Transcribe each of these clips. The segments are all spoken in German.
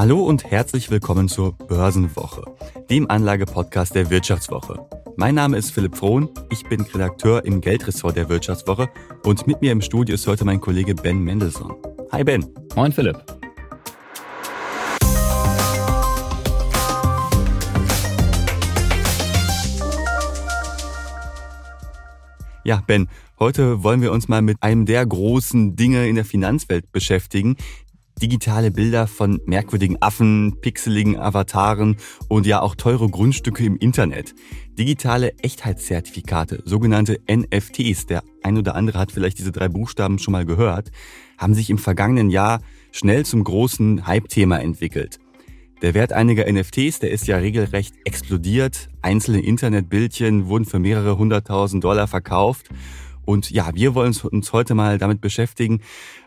Hallo und herzlich willkommen zur Börsenwoche, dem Anlagepodcast der Wirtschaftswoche. Mein Name ist Philipp Frohn, ich bin Redakteur im Geldressort der Wirtschaftswoche und mit mir im Studio ist heute mein Kollege Ben Mendelssohn. Hi Ben. Moin Philipp. Ja, Ben, heute wollen wir uns mal mit einem der großen Dinge in der Finanzwelt beschäftigen. Digitale Bilder von merkwürdigen Affen, pixeligen Avataren und ja auch teure Grundstücke im Internet. Digitale Echtheitszertifikate, sogenannte NFTs, der ein oder andere hat vielleicht diese drei Buchstaben schon mal gehört, haben sich im vergangenen Jahr schnell zum großen Hype-Thema entwickelt. Der Wert einiger NFTs, der ist ja regelrecht explodiert. Einzelne Internetbildchen wurden für mehrere hunderttausend Dollar verkauft. Und ja, wir wollen uns heute mal damit beschäftigen,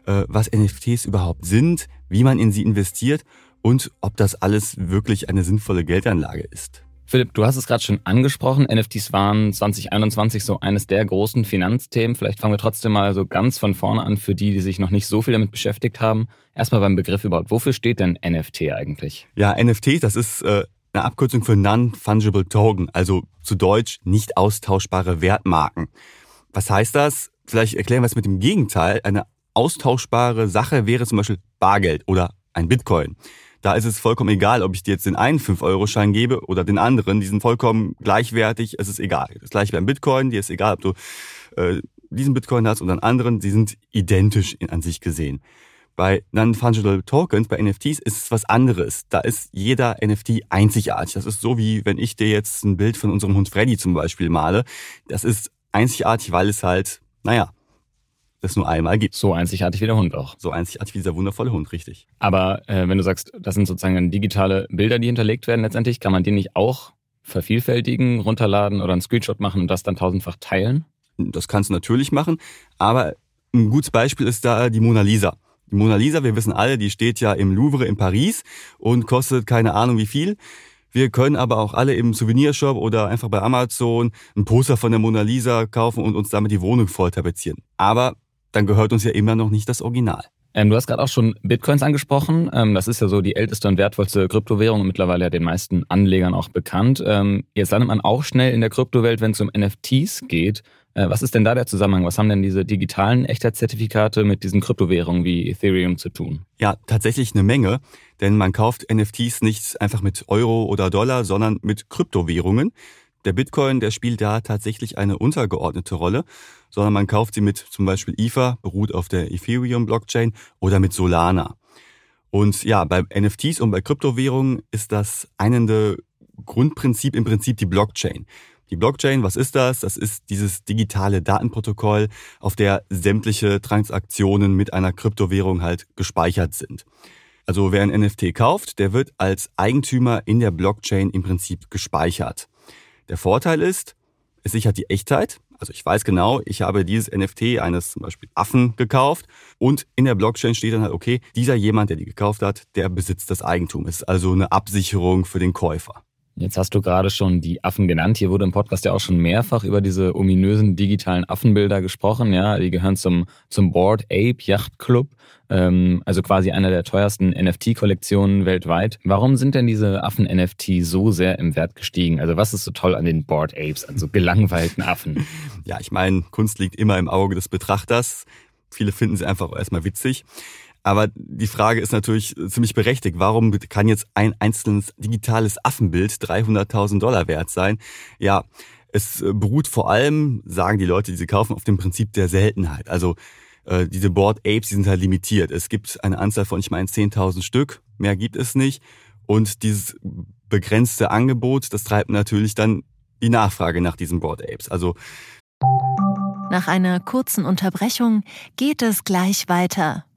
äh, was NFTs überhaupt sind, wie man in sie investiert und ob das alles wirklich eine sinnvolle Geldanlage ist. Philipp, du hast es gerade schon angesprochen. NFTs waren 2021 so eines der großen Finanzthemen. Vielleicht fangen wir trotzdem mal so ganz von vorne an für die, die sich noch nicht so viel damit beschäftigt haben. Erstmal beim Begriff überhaupt. Wofür steht denn NFT eigentlich? Ja, NFT, das ist äh, eine Abkürzung für Non-Fungible Token, also zu Deutsch nicht austauschbare Wertmarken. Was heißt das? Vielleicht erklären wir es mit dem Gegenteil. Eine austauschbare Sache wäre zum Beispiel Bargeld oder ein Bitcoin. Da ist es vollkommen egal, ob ich dir jetzt den einen 5-Euro-Schein gebe oder den anderen. Die sind vollkommen gleichwertig. Es ist egal. Das gleiche beim Bitcoin. Dir ist egal, ob du äh, diesen Bitcoin hast oder einen anderen. Sie sind identisch in, an sich gesehen. Bei Non-Fungible Tokens, bei NFTs, ist es was anderes. Da ist jeder NFT einzigartig. Das ist so wie, wenn ich dir jetzt ein Bild von unserem Hund Freddy zum Beispiel male. Das ist einzigartig, weil es halt, naja, das nur einmal gibt. So einzigartig wie der Hund auch. So einzigartig wie dieser wundervolle Hund, richtig. Aber äh, wenn du sagst, das sind sozusagen digitale Bilder, die hinterlegt werden letztendlich, kann man die nicht auch vervielfältigen, runterladen oder einen Screenshot machen und das dann tausendfach teilen? Das kannst du natürlich machen, aber ein gutes Beispiel ist da die Mona Lisa. Die Mona Lisa, wir wissen alle, die steht ja im Louvre in Paris und kostet keine Ahnung wie viel. Wir können aber auch alle im Souvenirshop oder einfach bei Amazon ein Poster von der Mona Lisa kaufen und uns damit die Wohnung voll tapezieren. Aber dann gehört uns ja immer noch nicht das Original. Ähm, du hast gerade auch schon Bitcoins angesprochen. Ähm, das ist ja so die älteste und wertvollste Kryptowährung und mittlerweile ja den meisten Anlegern auch bekannt. Ähm, jetzt landet man auch schnell in der Kryptowelt, wenn es um NFTs geht. Äh, was ist denn da der Zusammenhang? Was haben denn diese digitalen Echtheitszertifikate mit diesen Kryptowährungen wie Ethereum zu tun? Ja, tatsächlich eine Menge, denn man kauft NFTs nicht einfach mit Euro oder Dollar, sondern mit Kryptowährungen. Der Bitcoin, der spielt da tatsächlich eine untergeordnete Rolle, sondern man kauft sie mit zum Beispiel Ether, beruht auf der Ethereum-Blockchain oder mit Solana. Und ja, bei NFTs und bei Kryptowährungen ist das einende Grundprinzip im Prinzip die Blockchain. Die Blockchain, was ist das? Das ist dieses digitale Datenprotokoll, auf der sämtliche Transaktionen mit einer Kryptowährung halt gespeichert sind. Also wer ein NFT kauft, der wird als Eigentümer in der Blockchain im Prinzip gespeichert. Der Vorteil ist, es sichert die Echtheit. Also ich weiß genau, ich habe dieses NFT eines zum Beispiel Affen gekauft und in der Blockchain steht dann halt, okay, dieser jemand, der die gekauft hat, der besitzt das Eigentum. Es ist also eine Absicherung für den Käufer. Jetzt hast du gerade schon die Affen genannt. Hier wurde im Podcast ja auch schon mehrfach über diese ominösen digitalen Affenbilder gesprochen. Ja, die gehören zum, zum Board Ape Yacht Club, ähm, also quasi einer der teuersten NFT-Kollektionen weltweit. Warum sind denn diese Affen-NFT so sehr im Wert gestiegen? Also was ist so toll an den Board Apes, an so gelangweilten Affen? ja, ich meine, Kunst liegt immer im Auge des Betrachters. Viele finden sie einfach erstmal witzig. Aber die Frage ist natürlich ziemlich berechtigt. Warum kann jetzt ein einzelnes digitales Affenbild 300.000 Dollar wert sein? Ja, es äh, beruht vor allem, sagen die Leute, die sie kaufen, auf dem Prinzip der Seltenheit. Also äh, diese Board Apes, die sind halt limitiert. Es gibt eine Anzahl von, ich meine, 10.000 Stück. Mehr gibt es nicht. Und dieses begrenzte Angebot, das treibt natürlich dann die Nachfrage nach diesen Board Apes. Also nach einer kurzen Unterbrechung geht es gleich weiter.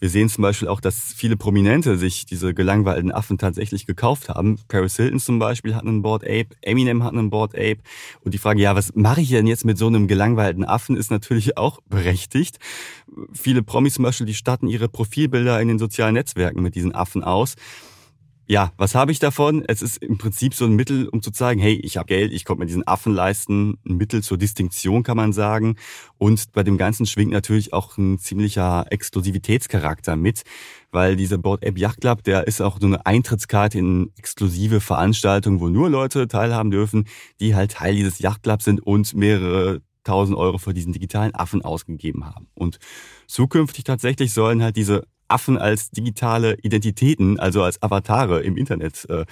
Wir sehen zum Beispiel auch, dass viele Prominente sich diese gelangweilten Affen tatsächlich gekauft haben. Paris Hilton zum Beispiel hat einen Board Ape, Eminem hat einen Board Ape. Und die Frage, ja, was mache ich denn jetzt mit so einem gelangweilten Affen, ist natürlich auch berechtigt. Viele Promis zum Beispiel, die statten ihre Profilbilder in den sozialen Netzwerken mit diesen Affen aus ja, was habe ich davon? Es ist im Prinzip so ein Mittel, um zu zeigen, hey, ich habe Geld, ich konnte mir diesen Affen leisten. Ein Mittel zur Distinktion kann man sagen. Und bei dem Ganzen schwingt natürlich auch ein ziemlicher Exklusivitätscharakter mit, weil dieser Board App Yacht Club, der ist auch so eine Eintrittskarte in exklusive Veranstaltungen, wo nur Leute teilhaben dürfen, die halt Teil dieses Yacht Clubs sind und mehrere tausend Euro für diesen digitalen Affen ausgegeben haben. Und zukünftig tatsächlich sollen halt diese Affen als digitale Identitäten, also als Avatare im Internet, äh,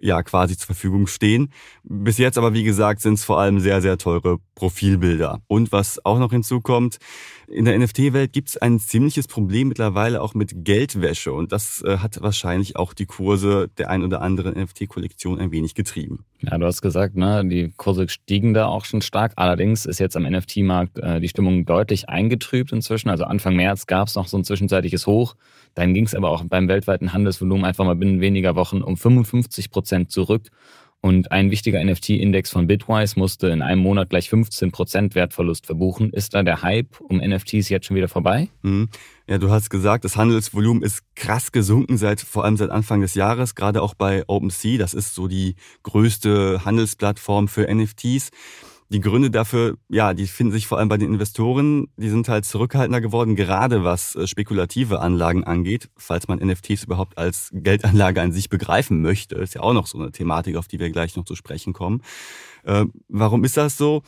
ja quasi zur Verfügung stehen. Bis jetzt aber, wie gesagt, sind es vor allem sehr, sehr teure Profilbilder. Und was auch noch hinzukommt, in der NFT-Welt gibt es ein ziemliches Problem mittlerweile auch mit Geldwäsche. Und das äh, hat wahrscheinlich auch die Kurse der ein oder anderen NFT-Kollektion ein wenig getrieben. Ja, du hast gesagt, ne, die Kurse stiegen da auch schon stark. Allerdings ist jetzt am NFT-Markt äh, die Stimmung deutlich eingetrübt inzwischen. Also Anfang März gab es noch so ein zwischenzeitliches Hoch. Dann ging es aber auch beim weltweiten Handelsvolumen einfach mal binnen weniger Wochen um 55 Prozent zurück. Und ein wichtiger NFT-Index von Bitwise musste in einem Monat gleich 15% Wertverlust verbuchen. Ist da der Hype um NFTs jetzt schon wieder vorbei? Mhm. Ja, du hast gesagt, das Handelsvolumen ist krass gesunken seit vor allem seit Anfang des Jahres, gerade auch bei OpenSea. Das ist so die größte Handelsplattform für NFTs. Die Gründe dafür, ja, die finden sich vor allem bei den Investoren. Die sind halt zurückhaltender geworden, gerade was äh, spekulative Anlagen angeht, falls man NFTs überhaupt als Geldanlage an sich begreifen möchte. Ist ja auch noch so eine Thematik, auf die wir gleich noch zu sprechen kommen. Äh, warum ist das so?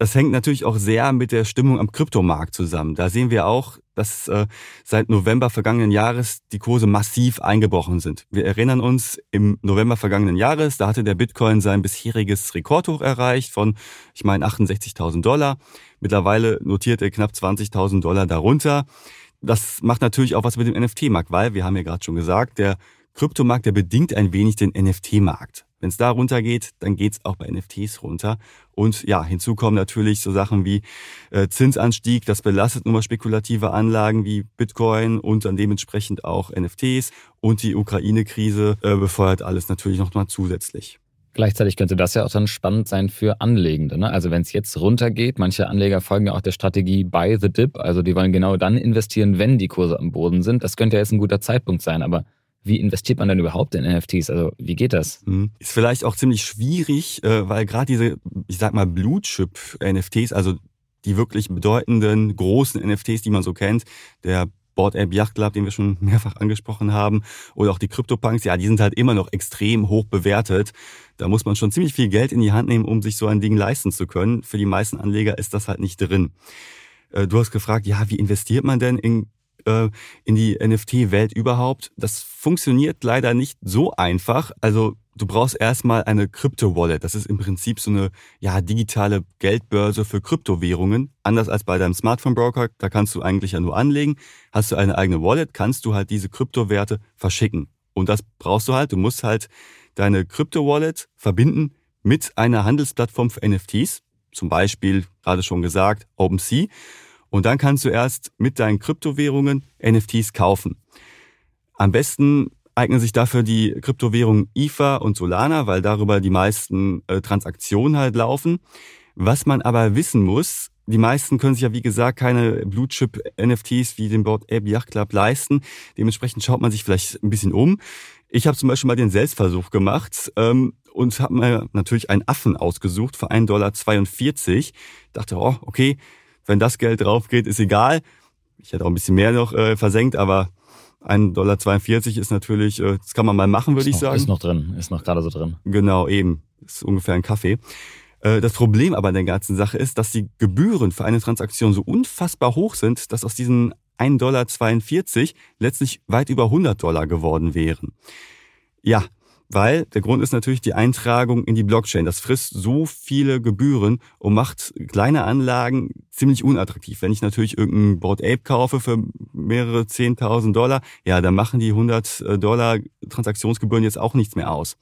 Das hängt natürlich auch sehr mit der Stimmung am Kryptomarkt zusammen. Da sehen wir auch, dass äh, seit November vergangenen Jahres die Kurse massiv eingebrochen sind. Wir erinnern uns, im November vergangenen Jahres, da hatte der Bitcoin sein bisheriges Rekordhoch erreicht von, ich meine, 68.000 Dollar. Mittlerweile notiert er knapp 20.000 Dollar darunter. Das macht natürlich auch was mit dem NFT-Markt, weil, wir haben ja gerade schon gesagt, der Kryptomarkt, der bedingt ein wenig den NFT-Markt. Wenn es da runtergeht, dann geht's auch bei NFTs runter. Und ja, hinzu kommen natürlich so Sachen wie äh, Zinsanstieg, das belastet nun mal spekulative Anlagen wie Bitcoin und dann dementsprechend auch NFTs. Und die Ukraine-Krise äh, befeuert alles natürlich noch mal zusätzlich. Gleichzeitig könnte das ja auch dann spannend sein für Anlegende. Ne? Also wenn es jetzt runtergeht, manche Anleger folgen ja auch der Strategie Buy the Dip. Also die wollen genau dann investieren, wenn die Kurse am Boden sind. Das könnte ja jetzt ein guter Zeitpunkt sein. Aber wie investiert man denn überhaupt in NFTs? Also wie geht das? Mhm. Ist vielleicht auch ziemlich schwierig, äh, weil gerade diese, ich sag mal, Blue-Chip-NFTs, also die wirklich bedeutenden, großen NFTs, die man so kennt, der Board App Yacht Club, den wir schon mehrfach angesprochen haben, oder auch die CryptoPunks, ja, die sind halt immer noch extrem hoch bewertet. Da muss man schon ziemlich viel Geld in die Hand nehmen, um sich so ein Ding leisten zu können. Für die meisten Anleger ist das halt nicht drin. Äh, du hast gefragt, ja, wie investiert man denn in äh, in die NFT-Welt überhaupt. Das funktioniert leider nicht so einfach. Also du brauchst erstmal eine Krypto-Wallet. Das ist im Prinzip so eine ja, digitale Geldbörse für Kryptowährungen. Anders als bei deinem Smartphone-Broker, da kannst du eigentlich ja nur anlegen. Hast du eine eigene Wallet, kannst du halt diese Kryptowerte verschicken. Und das brauchst du halt. Du musst halt deine Krypto-Wallet verbinden mit einer Handelsplattform für NFTs. Zum Beispiel, gerade schon gesagt, OpenSea. Und dann kannst du erst mit deinen Kryptowährungen NFTs kaufen. Am besten eignen sich dafür die Kryptowährungen IFA und Solana, weil darüber die meisten äh, Transaktionen halt laufen. Was man aber wissen muss, die meisten können sich ja wie gesagt keine Blue Chip NFTs wie den Board App Yacht Club leisten. Dementsprechend schaut man sich vielleicht ein bisschen um. Ich habe zum Beispiel mal den Selbstversuch gemacht ähm, und habe mir natürlich einen Affen ausgesucht für 1,42 Dollar. Dachte, oh, okay, wenn das Geld drauf geht, ist egal. Ich hätte auch ein bisschen mehr noch äh, versenkt, aber 1,42 Dollar ist natürlich, äh, das kann man mal machen, würde ich noch, sagen. Ist noch drin, ist noch gerade so drin. Genau, eben. Ist ungefähr ein Kaffee. Äh, das Problem aber an der ganzen Sache ist, dass die Gebühren für eine Transaktion so unfassbar hoch sind, dass aus diesen 1,42 Dollar letztlich weit über 100 Dollar geworden wären. Ja, Weil der Grund ist natürlich die Eintragung in die Blockchain. Das frisst so viele Gebühren und macht kleine Anlagen ziemlich unattraktiv. Wenn ich natürlich irgendein Board Ape kaufe für mehrere 10.000 Dollar, ja, dann machen die 100 äh, Dollar Transaktionsgebühren jetzt auch nichts mehr aus.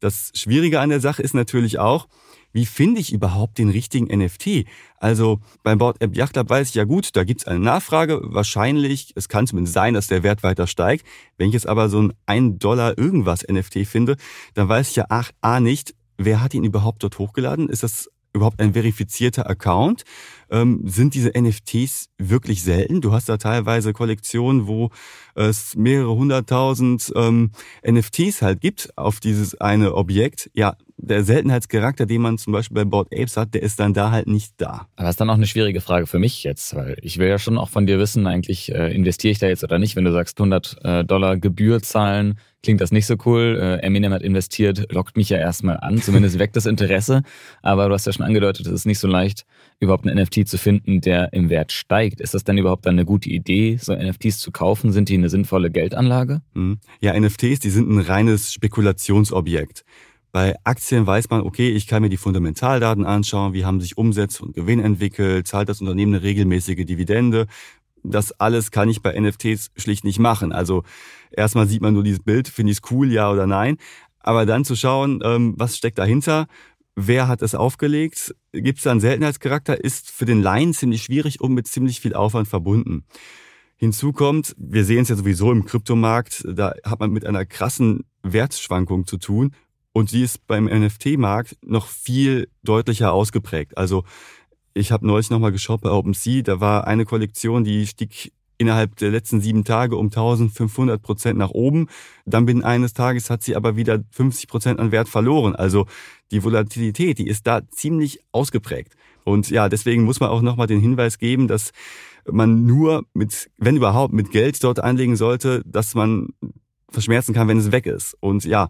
Das Schwierige an der Sache ist natürlich auch, wie finde ich überhaupt den richtigen NFT? Also beim Board App Yacht Club weiß ich ja gut, da gibt's eine Nachfrage. Wahrscheinlich, es kann zumindest sein, dass der Wert weiter steigt. Wenn ich jetzt aber so ein 1 Dollar irgendwas NFT finde, dann weiß ich ja ach, A nicht, wer hat ihn überhaupt dort hochgeladen? Ist das überhaupt ein verifizierter Account? Ähm, sind diese NFTs wirklich selten? Du hast da teilweise Kollektionen, wo es mehrere hunderttausend ähm, NFTs halt gibt auf dieses eine Objekt. Ja, der Seltenheitscharakter, den man zum Beispiel bei Board Apes hat, der ist dann da halt nicht da. Aber das ist dann auch eine schwierige Frage für mich jetzt, weil ich will ja schon auch von dir wissen, eigentlich äh, investiere ich da jetzt oder nicht. Wenn du sagst 100 äh, Dollar Gebühr zahlen, klingt das nicht so cool. Äh, Eminem hat investiert, lockt mich ja erstmal an, zumindest weckt das Interesse. Aber du hast ja schon angedeutet, es ist nicht so leicht, überhaupt einen NFT zu finden, der im Wert steigt. Ist das denn überhaupt dann eine gute Idee, so NFTs zu kaufen? Sind die eine sinnvolle Geldanlage? Mhm. Ja, NFTs, die sind ein reines Spekulationsobjekt. Bei Aktien weiß man, okay, ich kann mir die Fundamentaldaten anschauen, wie haben sich Umsatz und Gewinn entwickelt, zahlt das Unternehmen eine regelmäßige Dividende. Das alles kann ich bei NFTs schlicht nicht machen. Also erstmal sieht man nur dieses Bild, finde ich es cool, ja oder nein. Aber dann zu schauen, ähm, was steckt dahinter, wer hat es aufgelegt, gibt es da einen Seltenheitscharakter, ist für den Laien ziemlich schwierig und mit ziemlich viel Aufwand verbunden. Hinzu kommt, wir sehen es ja sowieso im Kryptomarkt, da hat man mit einer krassen Wertschwankung zu tun und sie ist beim NFT-Markt noch viel deutlicher ausgeprägt. Also ich habe neulich nochmal geschaut bei OpenSea, da war eine Kollektion, die stieg innerhalb der letzten sieben Tage um 1500 Prozent nach oben. Dann binnen eines Tages hat sie aber wieder 50 Prozent an Wert verloren. Also die Volatilität, die ist da ziemlich ausgeprägt. Und ja, deswegen muss man auch nochmal den Hinweis geben, dass man nur mit, wenn überhaupt, mit Geld dort anlegen sollte, dass man verschmerzen kann, wenn es weg ist. Und ja,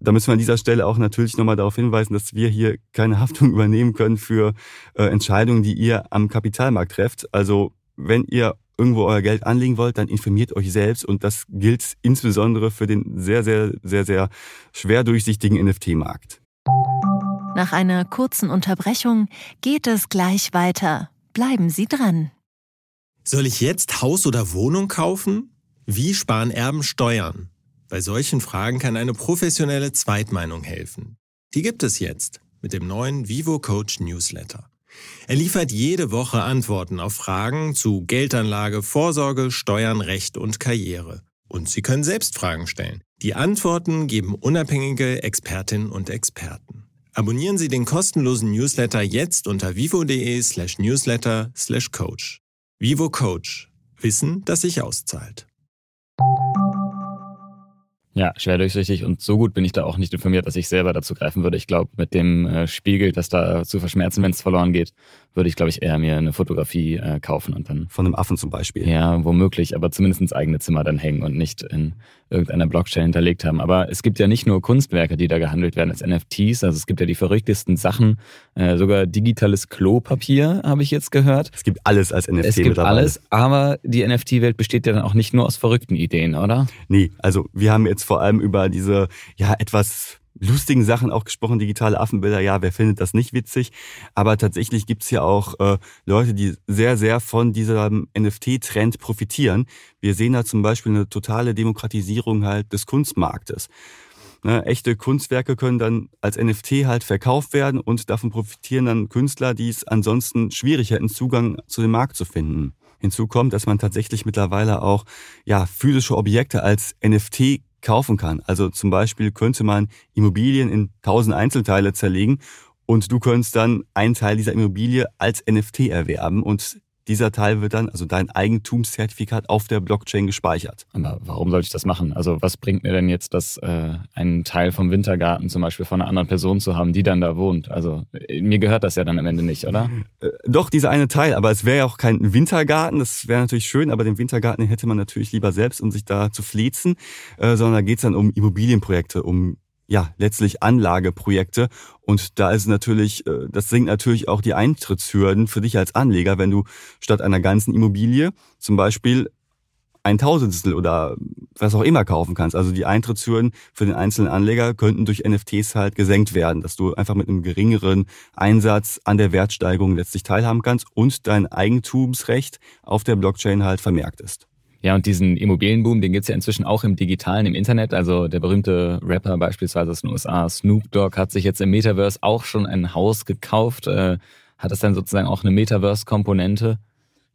da müssen wir an dieser Stelle auch natürlich nochmal darauf hinweisen, dass wir hier keine Haftung übernehmen können für äh, Entscheidungen, die ihr am Kapitalmarkt trefft. Also wenn ihr irgendwo euer Geld anlegen wollt, dann informiert euch selbst und das gilt insbesondere für den sehr, sehr, sehr, sehr schwer durchsichtigen NFT-Markt. Nach einer kurzen Unterbrechung geht es gleich weiter. Bleiben Sie dran. Soll ich jetzt Haus oder Wohnung kaufen? Wie sparen Erben Steuern? Bei solchen Fragen kann eine professionelle Zweitmeinung helfen. Die gibt es jetzt mit dem neuen Vivo Coach Newsletter. Er liefert jede Woche Antworten auf Fragen zu Geldanlage, Vorsorge, Steuern, Recht und Karriere. Und Sie können selbst Fragen stellen. Die Antworten geben unabhängige Expertinnen und Experten. Abonnieren Sie den kostenlosen Newsletter jetzt unter vivo.de slash newsletter slash coach. Vivo Coach. Wissen, das sich auszahlt. Ja, schwer durchsichtig und so gut bin ich da auch nicht informiert, dass ich selber dazu greifen würde. Ich glaube, mit dem äh, Spiegel, das da zu verschmerzen, wenn es verloren geht, würde ich, glaube ich, eher mir eine Fotografie äh, kaufen und dann. Von einem Affen zum Beispiel. Ja, womöglich, aber zumindest ins eigene Zimmer dann hängen und nicht in irgendeiner Blockchain hinterlegt haben. Aber es gibt ja nicht nur Kunstwerke, die da gehandelt werden als NFTs. Also es gibt ja die verrücktesten Sachen. Äh, sogar digitales Klopapier, habe ich jetzt gehört. Es gibt alles als NFT. Es gibt alles, aber die NFT-Welt besteht ja dann auch nicht nur aus verrückten Ideen, oder? Nee, also wir haben jetzt vor allem über diese ja etwas lustigen Sachen auch gesprochen, digitale Affenbilder, ja, wer findet das nicht witzig? Aber tatsächlich gibt's ja auch äh, Leute, die sehr, sehr von diesem NFT-Trend profitieren. Wir sehen da zum Beispiel eine totale Demokratisierung halt des Kunstmarktes. Ne, echte Kunstwerke können dann als NFT halt verkauft werden und davon profitieren dann Künstler, die es ansonsten schwierig hätten, Zugang zu dem Markt zu finden. Hinzu kommt, dass man tatsächlich mittlerweile auch ja, physische Objekte als NFT kaufen kann. Also zum Beispiel könnte man Immobilien in tausend Einzelteile zerlegen und du könntest dann einen Teil dieser Immobilie als NFT erwerben und dieser Teil wird dann, also dein Eigentumszertifikat, auf der Blockchain gespeichert. Aber warum sollte ich das machen? Also was bringt mir denn jetzt das, äh, einen Teil vom Wintergarten zum Beispiel von einer anderen Person zu haben, die dann da wohnt? Also äh, mir gehört das ja dann am Ende nicht, oder? Äh, doch, dieser eine Teil, aber es wäre ja auch kein Wintergarten, das wäre natürlich schön, aber den Wintergarten hätte man natürlich lieber selbst, um sich da zu flezen, äh, sondern da geht's dann um Immobilienprojekte, um ja, letztlich Anlageprojekte. Und da ist natürlich, äh, das sinkt natürlich auch die Eintrittshürden für dich als Anleger, wenn du statt einer ganzen Immobilie zum Beispiel ein Tausendstel oder was auch immer kaufen kannst. Also die Eintrittshürden für den einzelnen Anleger könnten durch NFTs halt gesenkt werden, dass du einfach mit einem geringeren Einsatz an der Wertsteigerung letztlich teilhaben kannst und dein Eigentumsrecht auf der Blockchain halt vermerkt ist. Ja, und diesen Immobilienboom, den gibt's ja inzwischen auch im Digitalen, im Internet. Also der berühmte Rapper beispielsweise aus den USA, Snoop Dogg, hat sich jetzt im Metaverse auch schon ein Haus gekauft. Äh, hat das dann sozusagen auch eine Metaverse-Komponente,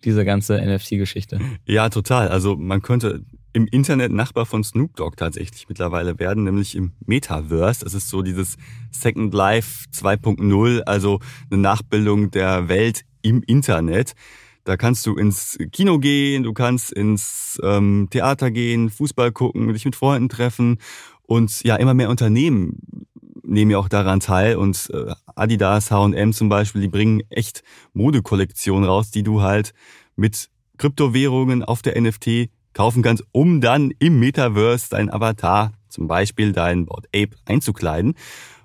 diese ganze NFT-Geschichte? Ja, total. Also man könnte im Internet Nachbar von Snoop Dogg tatsächlich mittlerweile werden, nämlich im Metaverse. Das ist so dieses Second Life 2.0, also eine Nachbildung der Welt im Internet. Da kannst du ins Kino gehen, du kannst ins ähm, Theater gehen, Fußball gucken, dich mit Freunden treffen und ja, immer mehr Unternehmen nehmen ja auch daran teil und äh, Adidas, H&M zum Beispiel, die bringen echt Modekollektionen raus, die du halt mit Kryptowährungen auf der NFT kaufen kannst, um dann im Metaverse dein Avatar, zum Beispiel dein Board Ape, einzukleiden.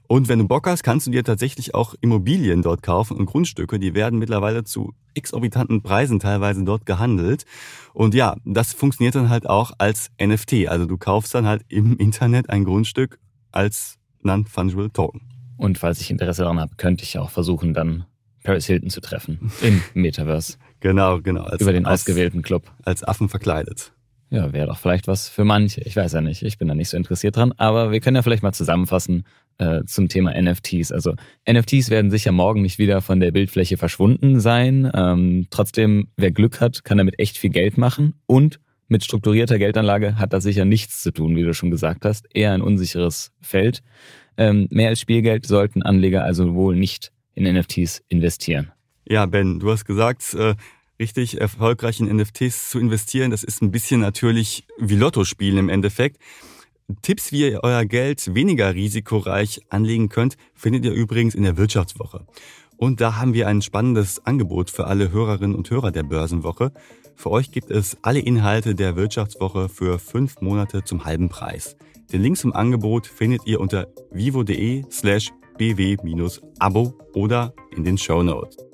Und wenn du Bock hast, kannst du dir tatsächlich auch Immobilien dort kaufen und Grundstücke. Die werden mittlerweile zu exorbitanten Preisen teilweise dort gehandelt. Und ja, das funktioniert dann halt auch als NFT. Also du kaufst dann halt im Internet ein Grundstück als Non-Fungible Token. Und falls ich Interesse daran habe, könnte ich auch versuchen, dann Paris Hilton zu treffen im Metaverse. genau, genau. Als, Über den ausgewählten Club. Als Affen verkleidet. Ja, wäre doch vielleicht was für manche. Ich weiß ja nicht. Ich bin da nicht so interessiert dran. Aber wir können ja vielleicht mal zusammenfassen äh, zum Thema NFTs. Also NFTs werden sicher morgen nicht wieder von der Bildfläche verschwunden sein. Ähm, trotzdem, wer Glück hat, kann damit echt viel Geld machen. Und mit strukturierter Geldanlage hat das sicher nichts zu tun, wie du schon gesagt hast. Eher ein unsicheres Feld. Ähm, mehr als Spielgeld sollten Anleger also wohl nicht in NFTs investieren. Ja, Ben, du hast gesagt, äh, richtig erfolgreich in NFTs zu investieren, das ist ein bisschen natürlich wie Lotto spielen im Endeffekt. Tipps, wie ihr euer Geld weniger risikoreich anlegen könnt, findet ihr übrigens in der Wirtschaftswoche. Und da haben wir ein spannendes Angebot für alle Hörerinnen und Hörer der Börsenwoche. Für euch gibt es alle Inhalte der Wirtschaftswoche für fünf Monate zum halben Preis. Den Link zum Angebot findet ihr unter vivo.de slash bw-abo oder in den Show Notes.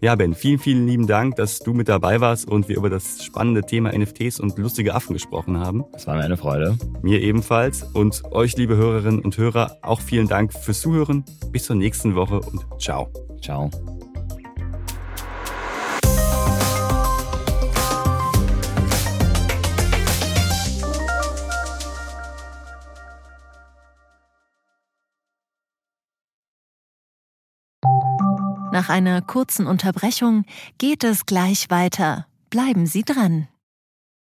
Ja, Ben, vielen, vielen lieben Dank, dass du mit dabei warst und wir über das spannende Thema NFTs und lustige Affen gesprochen haben. Das war mir eine Freude. Mir ebenfalls. Und euch, liebe Hörerinnen und Hörer, auch vielen Dank fürs Zuhören. Bis zur nächsten Woche und ciao. Ciao. Nach einer kurzen Unterbrechung geht es gleich weiter. Bleiben Sie dran.